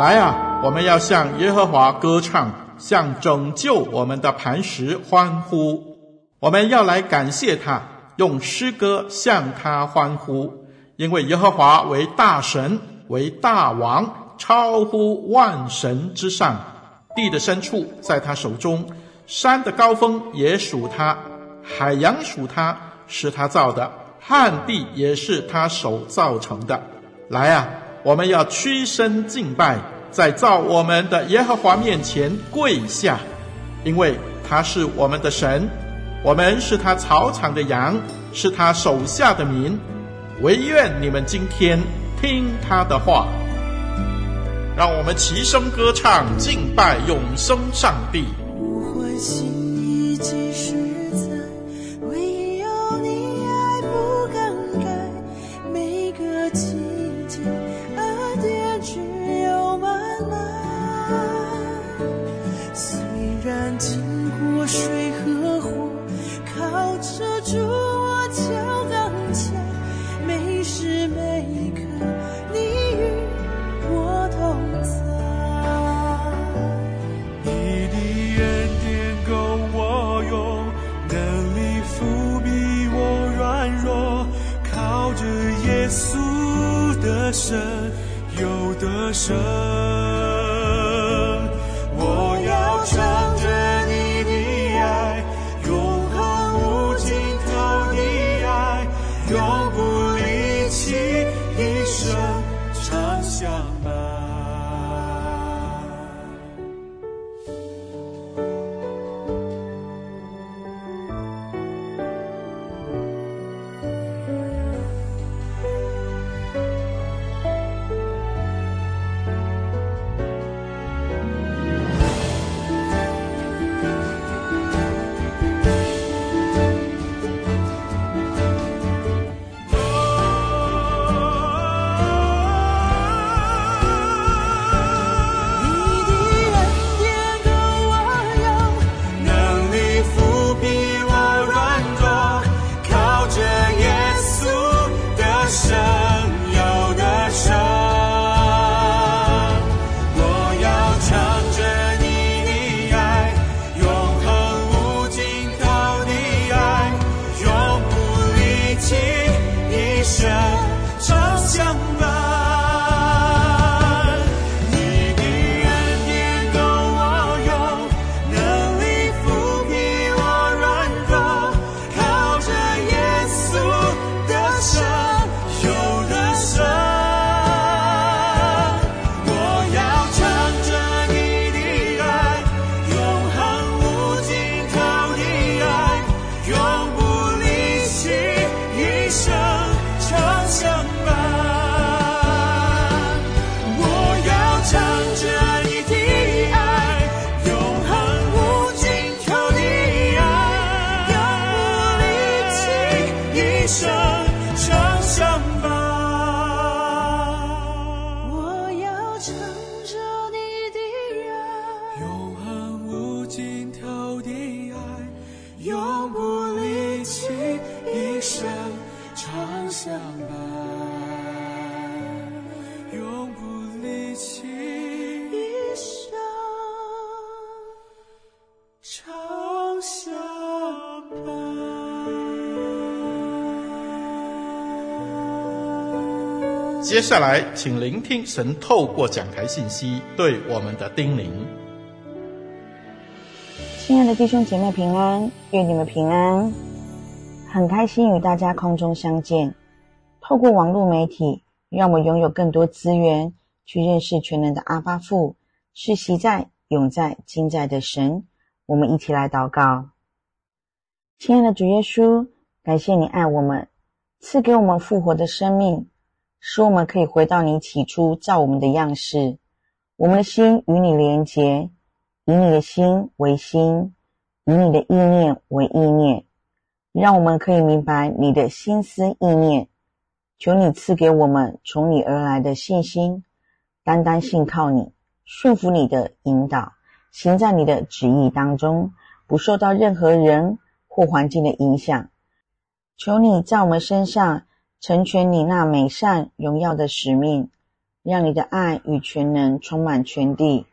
来啊，我们要向耶和华歌唱，向拯救我们的磐石欢呼。我们要来感谢他，用诗歌向他欢呼，因为耶和华为大神，为大王，超乎万神之上。地的深处在他手中，山的高峰也属他，海洋属他，是他造的，旱地也是他手造成的。来啊！我们要屈身敬拜，在造我们的耶和华面前跪下，因为他是我们的神，我们是他草场的羊，是他手下的民。惟愿你们今天听他的话，让我们齐声歌唱，敬拜永生上帝。靠着耶稣的身，有的生。接下来，请聆听神透过讲台信息对我们的叮咛。亲爱的弟兄姐妹平安，愿你们平安。很开心与大家空中相见。透过网络媒体，让我拥有更多资源去认识全能的阿爸父，是习在、永在、今在的神。我们一起来祷告。亲爱的主耶稣，感谢你爱我们。赐给我们复活的生命，使我们可以回到你起初造我们的样式。我们的心与你连结，以你的心为心，以你的意念为意念，让我们可以明白你的心思意念。求你赐给我们从你而来的信心，单单信靠你，顺服你的引导，行在你的旨意当中，不受到任何人或环境的影响。求你在我们身上成全你那美善荣耀的使命，让你的爱与全能充满全地。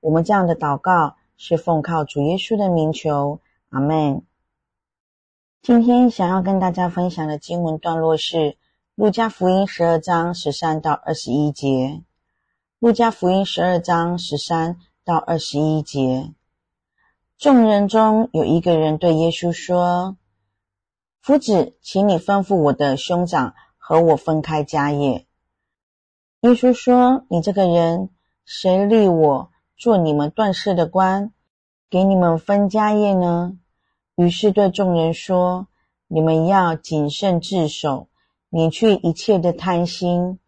我们这样的祷告是奉靠主耶稣的名求，阿门。今天想要跟大家分享的经文段落是。路加福音十二章十三到二十一节。路加福音十二章十三到二十一节。众人中有一个人对耶稣说：“夫子，请你吩咐我的兄长和我分开家业。”耶稣说：“你这个人，谁立我做你们断事的官，给你们分家业呢？”于是对众人说：“你们要谨慎自守。”免去一切的贪心，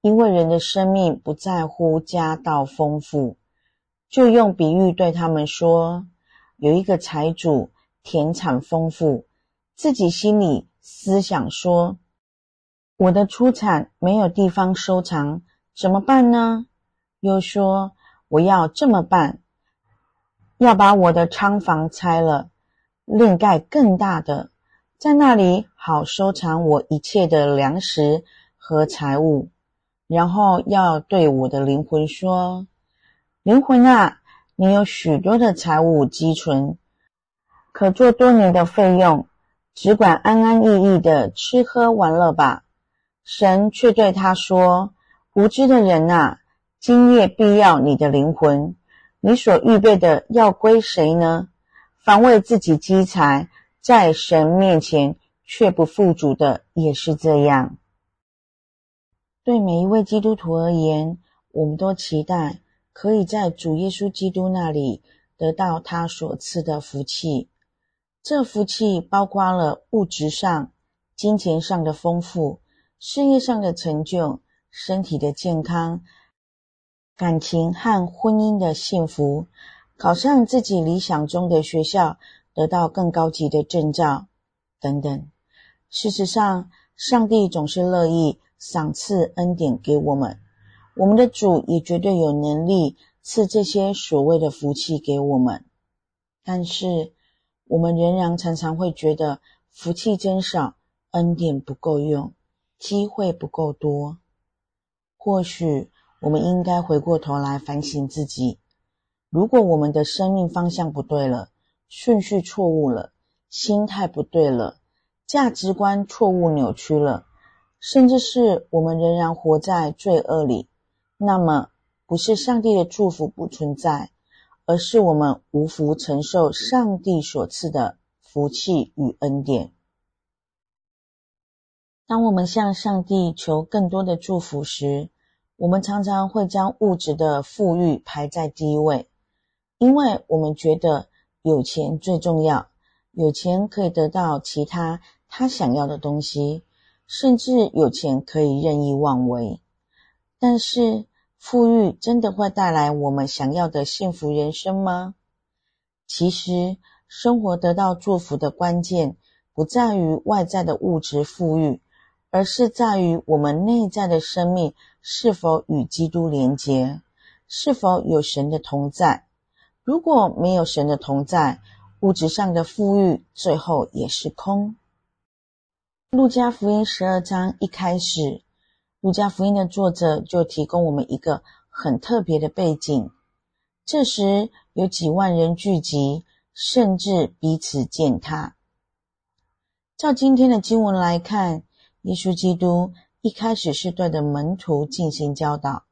因为人的生命不在乎家道丰富。就用比喻对他们说：有一个财主，田产丰富，自己心里思想说：我的出产没有地方收藏，怎么办呢？又说：我要这么办，要把我的仓房拆了，另盖更大的。在那里好收藏我一切的粮食和财物，然后要对我的灵魂说：“灵魂啊，你有许多的财物积存，可做多年的费用，只管安安逸逸的吃喝玩乐吧。”神却对他说：“无知的人啊，今夜必要你的灵魂，你所预备的要归谁呢？凡为自己积财。”在神面前却不富足的也是这样。对每一位基督徒而言，我们都期待可以在主耶稣基督那里得到他所赐的福气。这福气包括了物质上、金钱上的丰富、事业上的成就、身体的健康、感情和婚姻的幸福、考上自己理想中的学校。得到更高级的证照，等等。事实上，上帝总是乐意赏赐恩典给我们，我们的主也绝对有能力赐这些所谓的福气给我们。但是，我们仍然常常会觉得福气真少，恩典不够用，机会不够多。或许，我们应该回过头来反省自己：如果我们的生命方向不对了，顺序错误了，心态不对了，价值观错误扭曲了，甚至是我们仍然活在罪恶里，那么不是上帝的祝福不存在，而是我们无福承受上帝所赐的福气与恩典。当我们向上帝求更多的祝福时，我们常常会将物质的富裕排在第一位，因为我们觉得。有钱最重要，有钱可以得到其他他想要的东西，甚至有钱可以任意妄为。但是，富裕真的会带来我们想要的幸福人生吗？其实，生活得到祝福的关键，不在于外在的物质富裕，而是在于我们内在的生命是否与基督连结，是否有神的同在。如果没有神的同在，物质上的富裕最后也是空。路加福音十二章一开始，路加福音的作者就提供我们一个很特别的背景。这时有几万人聚集，甚至彼此践踏。照今天的经文来看，耶稣基督一开始是对着门徒进行教导，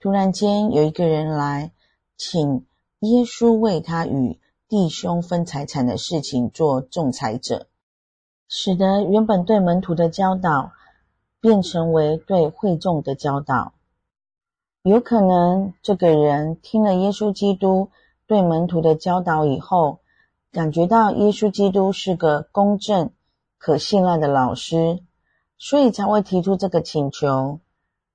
突然间有一个人来请。耶稣为他与弟兄分财产的事情做仲裁者，使得原本对门徒的教导变成为对会众的教导。有可能这个人听了耶稣基督对门徒的教导以后，感觉到耶稣基督是个公正、可信赖的老师，所以才会提出这个请求。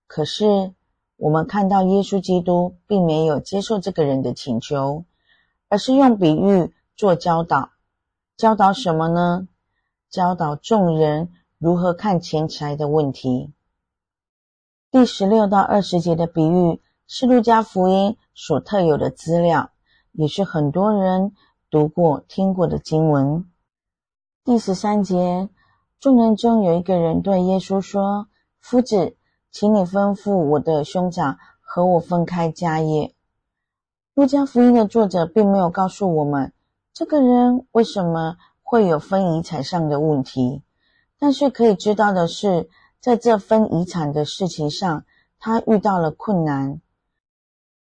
可是我们看到耶稣基督并没有接受这个人的请求，而是用比喻做教导。教导什么呢？教导众人如何看钱财的问题。第十六到二十节的比喻是路加福音所特有的资料，也是很多人读过、听过的经文。第十三节，众人中有一个人对耶稣说：“夫子，请你吩咐我的兄长和我分开家业。”路加福音的作者并没有告诉我们。这个人为什么会有分遗产上的问题？但是可以知道的是，在这分遗产的事情上，他遇到了困难。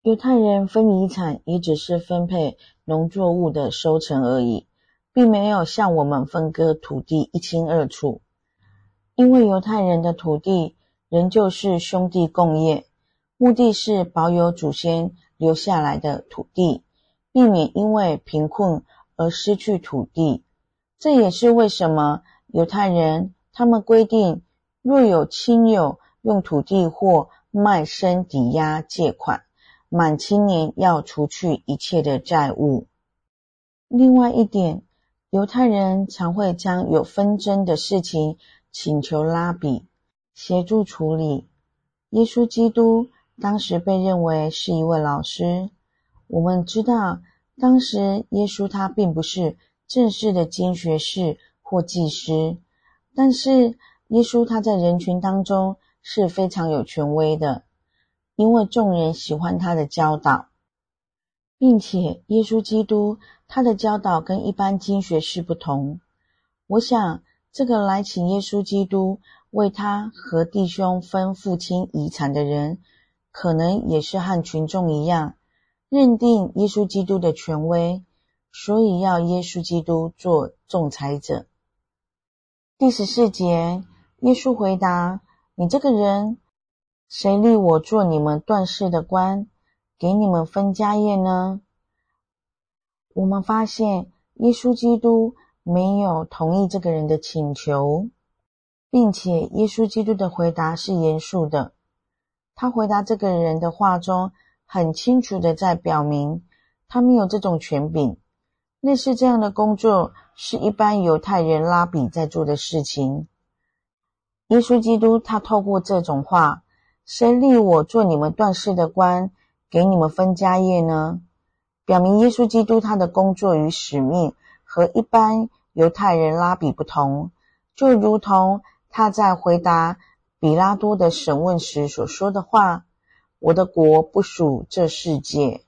犹太人分遗产也只是分配农作物的收成而已，并没有像我们分割土地一清二楚。因为犹太人的土地仍旧是兄弟共业，目的是保有祖先留下来的土地。避免因为贫困而失去土地，这也是为什么犹太人他们规定，若有亲友用土地或卖身抵押借款，满七年要除去一切的债务。另外一点，犹太人常会将有纷争的事情请求拉比协助处理。耶稣基督当时被认为是一位老师。我们知道，当时耶稣他并不是正式的经学士或祭司，但是耶稣他在人群当中是非常有权威的，因为众人喜欢他的教导，并且耶稣基督他的教导跟一般经学士不同。我想，这个来请耶稣基督为他和弟兄分父亲遗产的人，可能也是和群众一样。认定耶稣基督的权威，所以要耶稣基督做仲裁者。第十四节，耶稣回答：“你这个人，谁立我做你们断事的官，给你们分家业呢？”我们发现耶稣基督没有同意这个人的请求，并且耶稣基督的回答是严肃的。他回答这个人的话中，很清楚的在表明，他没有这种权柄。类似这样的工作，是一般犹太人拉比在做的事情。耶稣基督他透过这种话：“谁立我做你们断事的官，给你们分家业呢？”表明耶稣基督他的工作与使命和一般犹太人拉比不同，就如同他在回答比拉多的审问时所说的话。我的国不属这世界。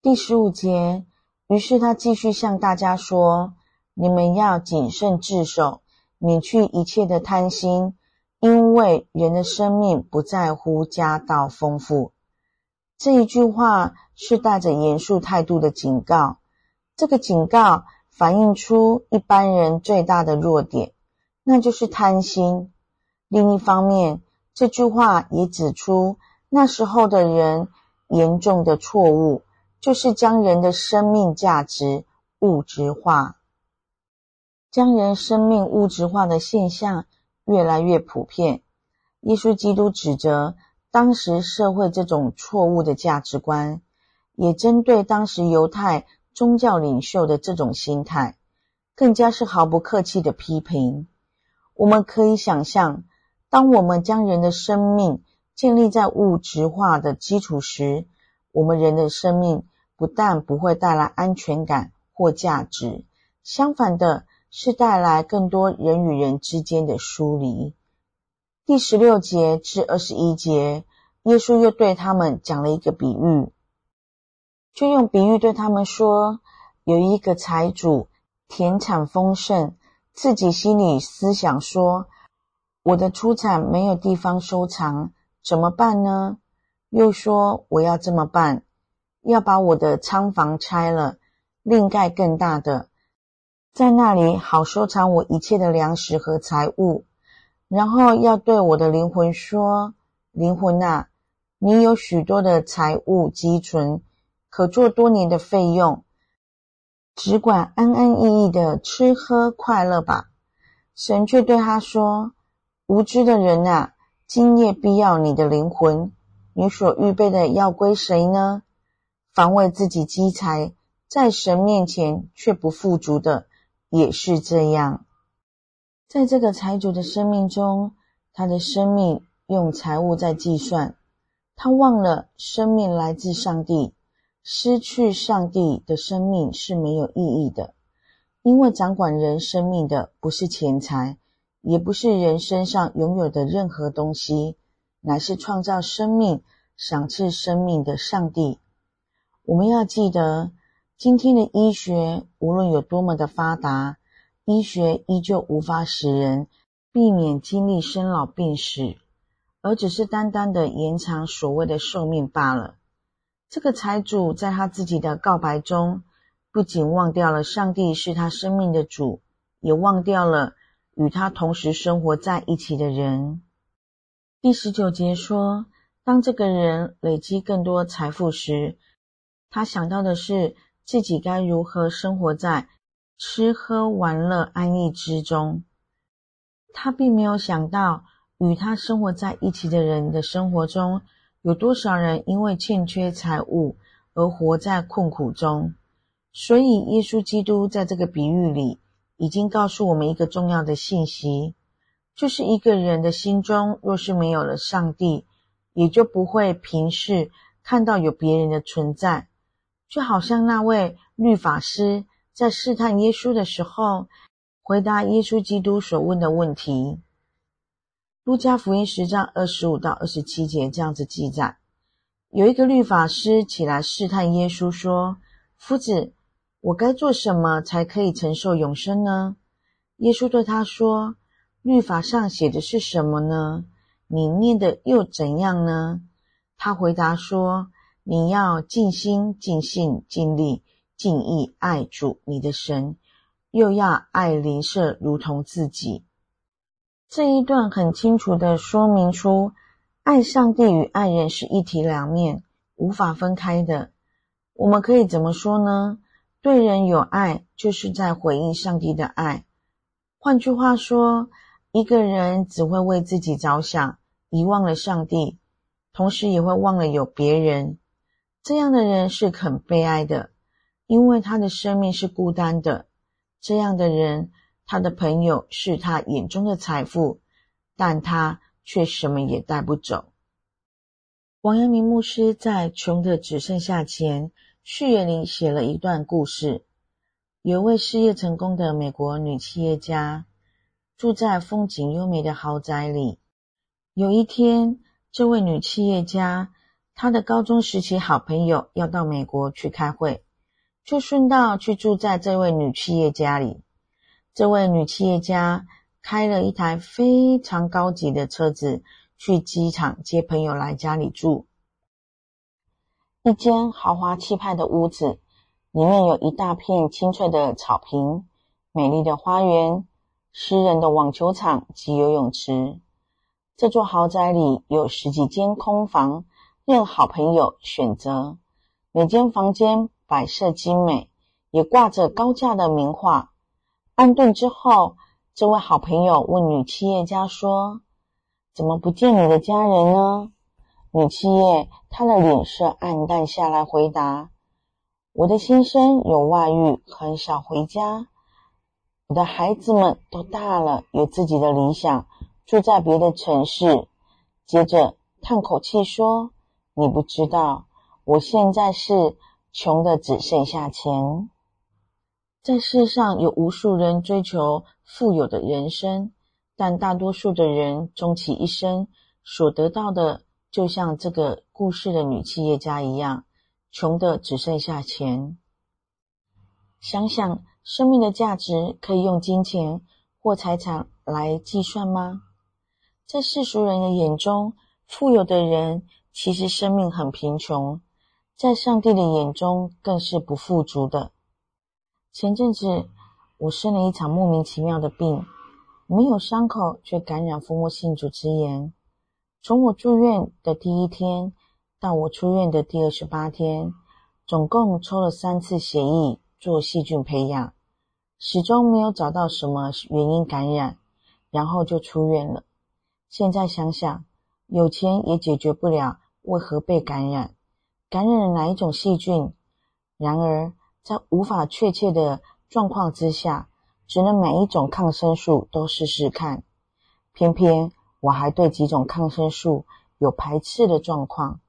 第十五节，于是他继续向大家说：“你们要谨慎自守，免去一切的贪心，因为人的生命不在乎家道丰富。”这一句话是带着严肃态度的警告。这个警告反映出一般人最大的弱点，那就是贪心。另一方面，这句话也指出，那时候的人严重的错误，就是将人的生命价值物质化，将人生命物质化的现象越来越普遍。耶稣基督指责当时社会这种错误的价值观，也针对当时犹太宗教领袖的这种心态，更加是毫不客气的批评。我们可以想象。当我们将人的生命建立在物质化的基础时，我们人的生命不但不会带来安全感或价值，相反的是带来更多人与人之间的疏离。第十六节至二十一节，耶稣又对他们讲了一个比喻，就用比喻对他们说：有一个财主田产丰盛，自己心里思想说。我的出产没有地方收藏，怎么办呢？又说我要这么办，要把我的仓房拆了，另盖更大的，在那里好收藏我一切的粮食和财物。然后要对我的灵魂说：灵魂啊，你有许多的财物积存，可做多年的费用，只管安安逸逸的吃喝快乐吧。神却对他说：“无知的人啊，今夜必要你的灵魂，你所预备的要归谁呢？凡为自己积财，在神面前却不富足的，也是这样。”在这个财主的生命中，他的生命用财物在计算，他忘了生命来自上帝，失去上帝的生命是没有意义的。因为掌管人生命的不是钱财，也不是人身上拥有的任何东西，乃是创造生命、赏赐生命的上帝。我们要记得，今天的医学无论有多么的发达，医学依旧无法使人避免经历生老病死，而只是单单的延长所谓的寿命罢了。这个财主在他自己的告白中，不仅忘掉了上帝是他生命的主，也忘掉了与他同时生活在一起的人。第十九节说，当这个人累积更多财富时，他想到的是自己该如何生活在吃喝玩乐安逸之中。他并没有想到，与他生活在一起的人的生活中，有多少人因为欠缺财物而活在困苦中。所以，耶稣基督在这个比喻里已经告诉我们一个重要的信息，就是一个人的心中若是没有了上帝，也就不会平视看到有别人的存在。就好像那位律法师在试探耶稣的时候，回答耶稣基督所问的问题。路加福音十章二十五到二十七节这样子记载：有一个律法师起来试探耶稣，说：“夫子。”我该做什么才可以承受永生呢？耶稣对他说：“律法上写的是什么呢？你念的又怎样呢？”他回答说：“你要尽心、尽性、尽力、尽意爱主你的神，又要爱邻舍如同自己。”这一段很清楚的说明出，爱上帝与爱人是一体两面，无法分开的。我们可以怎么说呢？对人有爱，就是在回应上帝的爱。换句话说，一个人只会为自己着想，遗忘了上帝，同时也会忘了有别人。这样的人是很悲哀的，因为他的生命是孤单的。这样的人，他的朋友是他眼中的财富，但他却什么也带不走。王阳明牧师在《穷的只剩下钱》序言里写了一段故事：有位事业成功的美国女企业家，住在风景优美的豪宅里。有一天，这位女企业家他的高中时期好朋友要到美国去开会，就顺道去住在这位女企业家里。这位女企业家开了一台非常高级的车子去机场接朋友来家里住。一间豪华气派的屋子，里面有一大片青翠的草坪、美丽的花园、私人的网球场及游泳池。这座豪宅里有十几间空房，任好朋友选择。每间房间摆设精美，也挂着高价的名画。安顿之后，这位好朋友问女企业家说：“怎么不见你的家人呢？”女企业，她的脸色黯淡下来，回答：“我的先生有外遇，很少回家。我的孩子们都大了，有自己的理想，住在别的城市。”接着叹口气说：“你不知道，我现在是穷的只剩下钱。在世上有无数人追求富有的人生，但大多数的人终其一生所得到的。”就像这个故事的女企业家一样，穷的只剩下钱。想想生命的价值可以用金钱或财产来计算吗？在世俗人的眼中，富有的人其实生命很贫穷，在上帝的眼中更是不富足的。前阵子我生了一场莫名其妙的病，没有伤口却感染蜂窝性组织炎。从我住院的第一天到我出院的第二十八天，总共抽了三次血液做细菌培养，始终没有找到什么原因感染，然后就出院了。现在想想，有钱也解决不了为何被感染，感染了哪一种细菌。然而，在无法确切的状况之下，只能买一种抗生素都试试看。偏偏我还对几种抗生素有排斥的状况，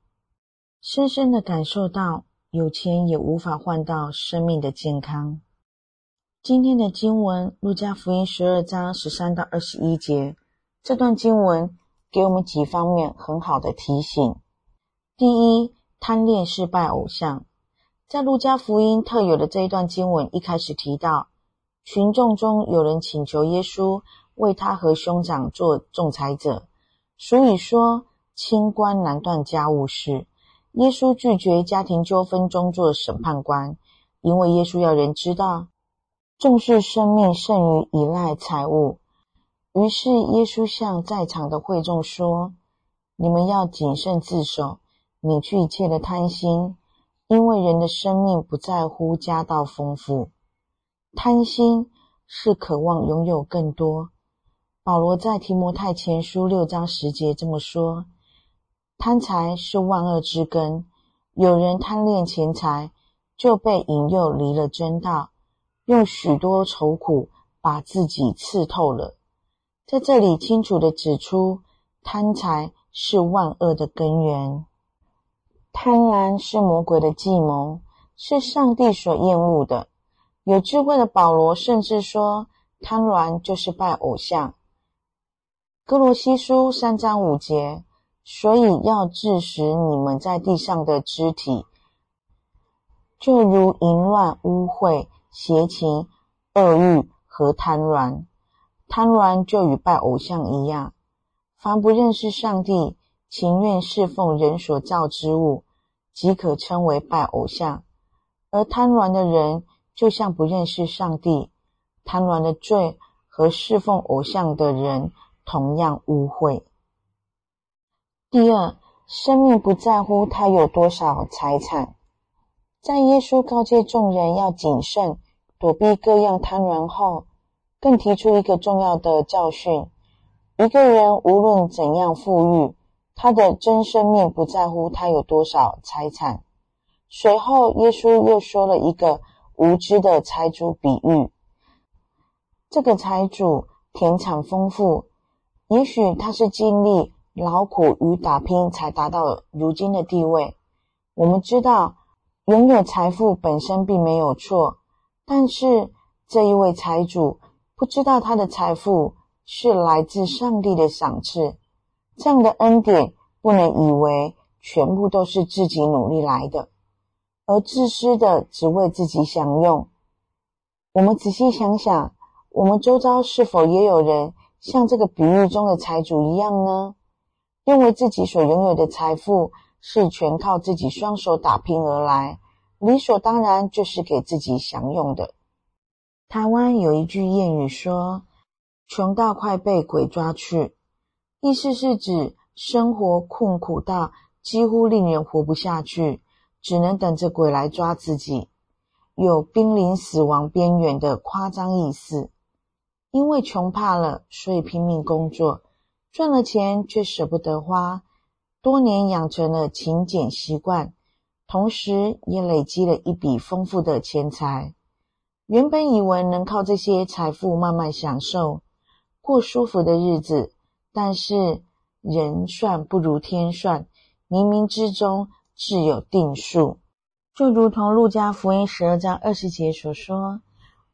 深深的感受到有钱也无法换到生命的健康。今天的经文《路加福音》十二章十三到二十一节，这段经文给我们几方面很好的提醒。第一，贪恋失败偶像。在路加福音特有的这一段经文一开始提到，群众中有人请求耶稣为他和兄长做仲裁者，所以说清官难断家务事。耶稣拒绝家庭纠纷中做审判官，因为耶稣要人知道。重视生命胜于依赖财物，于是耶稣向在场的会众说：“你们要谨慎自守，免去一切的贪心，因为人的生命不在乎家道丰富。贪心是渴望拥有更多。”保罗在提摩太前书六章十节这么说：“贪财是万恶之根，有人贪恋钱财，就被引诱离了真道。”用许多愁苦把自己刺透了，在这里清楚地指出，贪财是万恶的根源。贪婪是魔鬼的计谋，是上帝所厌恶的。有智慧的保罗甚至说，贪婪就是拜偶像。哥罗西书三章五节，所以要治死你们在地上的肢体，就如淫乱、污秽。邪情、恶欲和贪婪，贪婪就与拜偶像一样。凡不认识上帝，情愿侍奉人所造之物，即可称为拜偶像。而贪婪的人，就像不认识上帝，贪婪的罪和侍奉偶像的人同样污秽。第二，生命不在乎他有多少财产。在耶稣告诫众人要谨慎，躲避各样贪婪后，更提出一个重要的教训：一个人无论怎样富裕，他的真生命不在乎他有多少财产。随后，耶稣又说了一个无知的财主比喻。这个财主田产丰富，也许他是经历劳苦与打拼才达到如今的地位。我们知道，拥有财富本身并没有错。但是这一位财主不知道他的财富是来自上帝的赏赐，这样的恩典不能以为全部都是自己努力来的，而自私的只为自己享用。我们仔细想想，我们周遭是否也有人像这个比喻中的财主一样呢？认为自己所拥有的财富是全靠自己双手打拼而来。理所当然就是给自己享用的。台湾有一句谚语说：“穷到快被鬼抓去”，意思是指生活困苦到几乎令人活不下去，只能等着鬼来抓自己，有濒临死亡边缘的夸张意思。因为穷怕了，所以拼命工作，赚了钱却舍不得花，多年养成了勤俭习惯。同时也累积了一笔丰富的钱财。原本以为能靠这些财富慢慢享受，过舒服的日子，但是人算不如天算，冥冥之中自有定数。就如同路加福音十二章二十节所说：“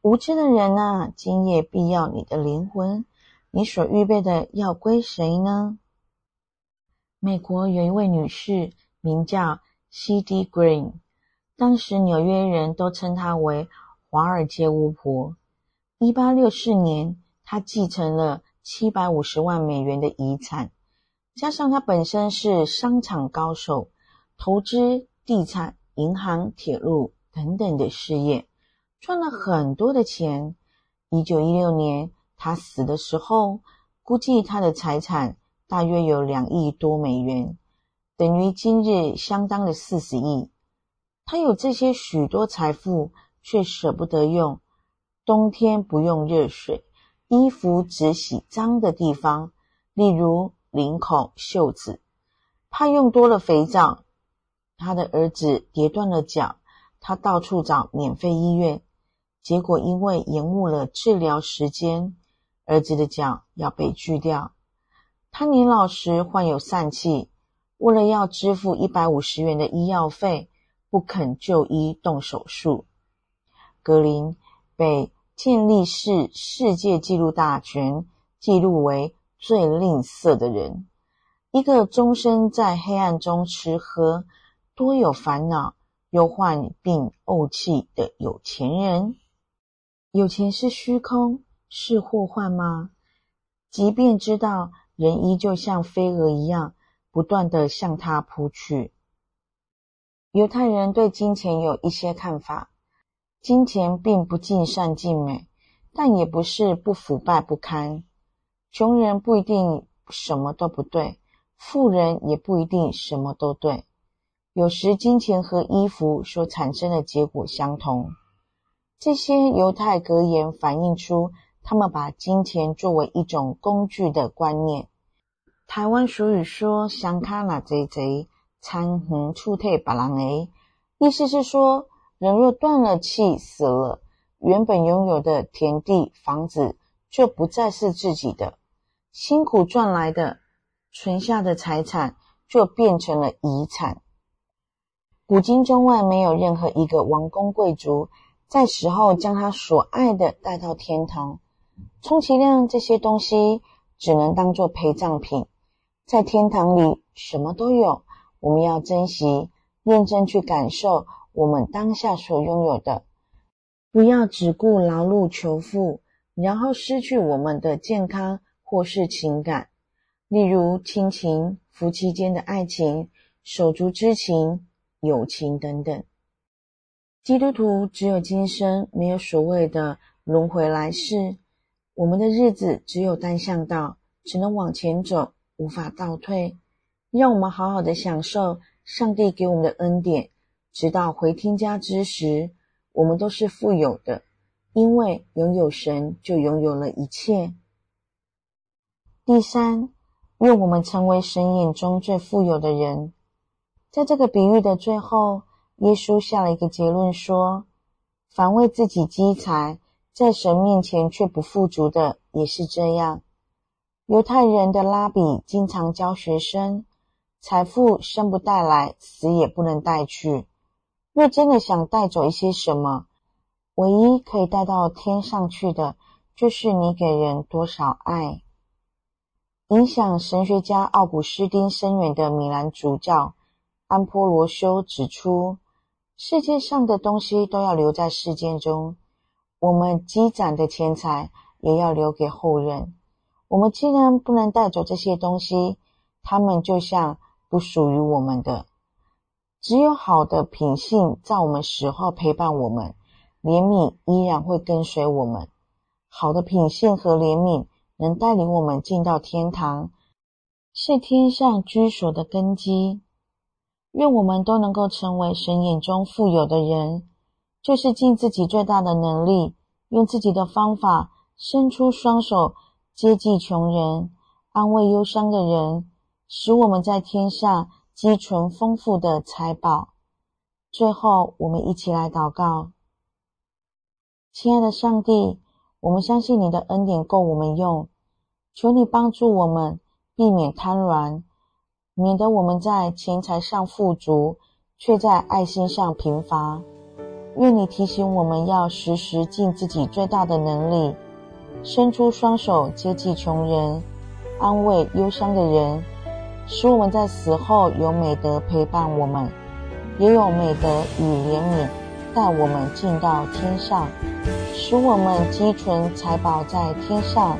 无知的人啊，今夜必要你的灵魂，你所预备的要归谁呢？”美国有一位女士，名叫。C.D. Green，当时纽约人都称她为华尔街巫婆。一八六四年，她继承了七百五十万美元的遗产，加上他本身是商场高手，投资地产、银行、铁路等等的事业，赚了很多的钱。一九一六年，他死的时候，估计他的财产大约有两亿多美元。等于今日相当的四十亿，他有这些许多财富，却舍不得用。冬天不用热水，衣服只洗脏的地方，例如领口、袖子。怕用多了肥皂，他的儿子跌断了脚，他到处找免费医院，结果因为延误了治疗时间，儿子的脚要被锯掉。他年老时患有疝气，为了要支付一百五十元的医药费，不肯就医动手术。格林被健力士世界纪录大全记录为最吝啬的人，一个终身在黑暗中吃喝、多有烦恼、又患病怄气的有钱人。有钱是虚空，是祸患吗？即便知道，人依旧像飞蛾一样，不断地向他扑去。犹太人对金钱有一些看法。金钱并不尽善尽美，但也不是不腐败不堪。穷人不一定什么都不对，富人也不一定什么都对。有时金钱和衣服所产生的结果相同。这些犹太格言反映出他们把金钱作为一种工具的观念。台湾俗语说“双脚若济济，田园厝体别人的”，意思是说，人若断了气死了，原本拥有的田地、房子就不再是自己的，辛苦赚来的、存下的财产就变成了遗产。古今中外，没有任何一个王公贵族在死后将他所爱的带到天堂，充其量这些东西只能当做陪葬品。在天堂里，什么都有，我们要珍惜，认真去感受。我们当下所拥有的，不要只顾劳碌求富，然后失去我们的健康或是情感，例如亲情、夫妻间的爱情、手足之情、友情等等。基督徒只有今生，没有所谓的轮回来世。我们的日子只有单向道，只能往前走，无法倒退。让我们好好的享受上帝给我们的恩典。直到回天家之时，我们都是富有的，因为拥有神就拥有了一切。第三，愿我们成为神眼中最富有的人。在这个比喻的最后，耶稣下了一个结论说：凡为自己积财，在神面前却不富足的，也是这样。犹太人的拉比经常教学生：财富生不带来，死也不能带去。若真的想带走一些什么，唯一可以带到天上去的，就是你给人多少爱。影响神学家奥古斯丁深远的米兰主教安波罗修指出：世界上的东西都要留在世界中，我们积攒的钱财也要留给后人。我们既然不能带走这些东西，他们就像不属于我们的。只有好的品性在我们死后陪伴我们，怜悯依然会跟随我们。好的品性和怜悯能带领我们进到天堂，是天上居所的根基。愿我们都能够成为神眼中富有的人，就是尽自己最大的能力，用自己的方法伸出双手接济穷人，安慰忧伤的人，使我们在天上。积存丰富的财宝。最后，我们一起来祷告：亲爱的上帝，我们相信你的恩典够我们用，求你帮助我们避免贪婪，免得我们在钱财上富足，却在爱心上贫乏。愿你提醒我们要时时尽自己最大的能力，伸出双手接济穷人，安慰忧伤的人。使我们在死后有美德陪伴我们，也有美德与怜悯带我们进到天上，使我们积存财宝在天上，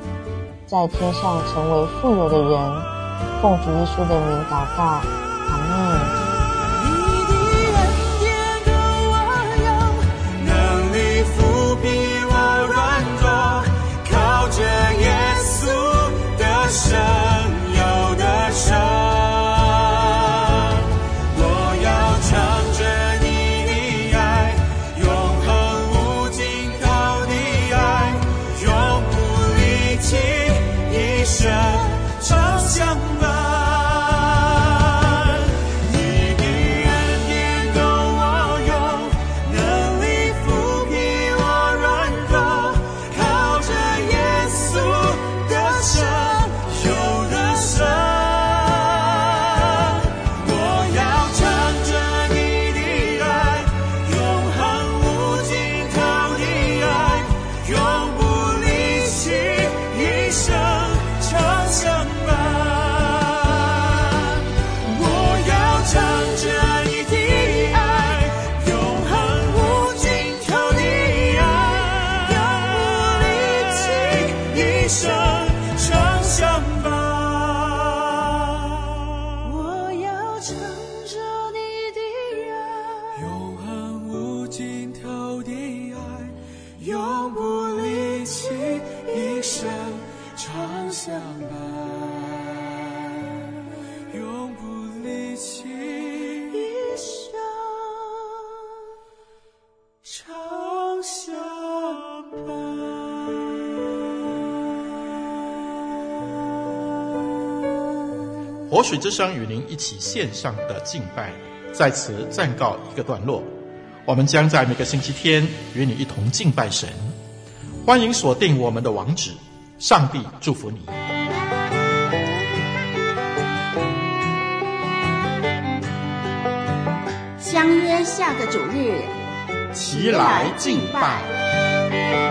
在天上成为富有的人。奉主耶稣的名祷告，阿门。朝向你。永不离弃，一。活水之声与您一起线上的敬拜，在此暂告一个段落。我们将在每个星期天与你一同敬拜神。欢迎锁定我们的网址，上帝祝福你。相约下个主日齐来敬拜。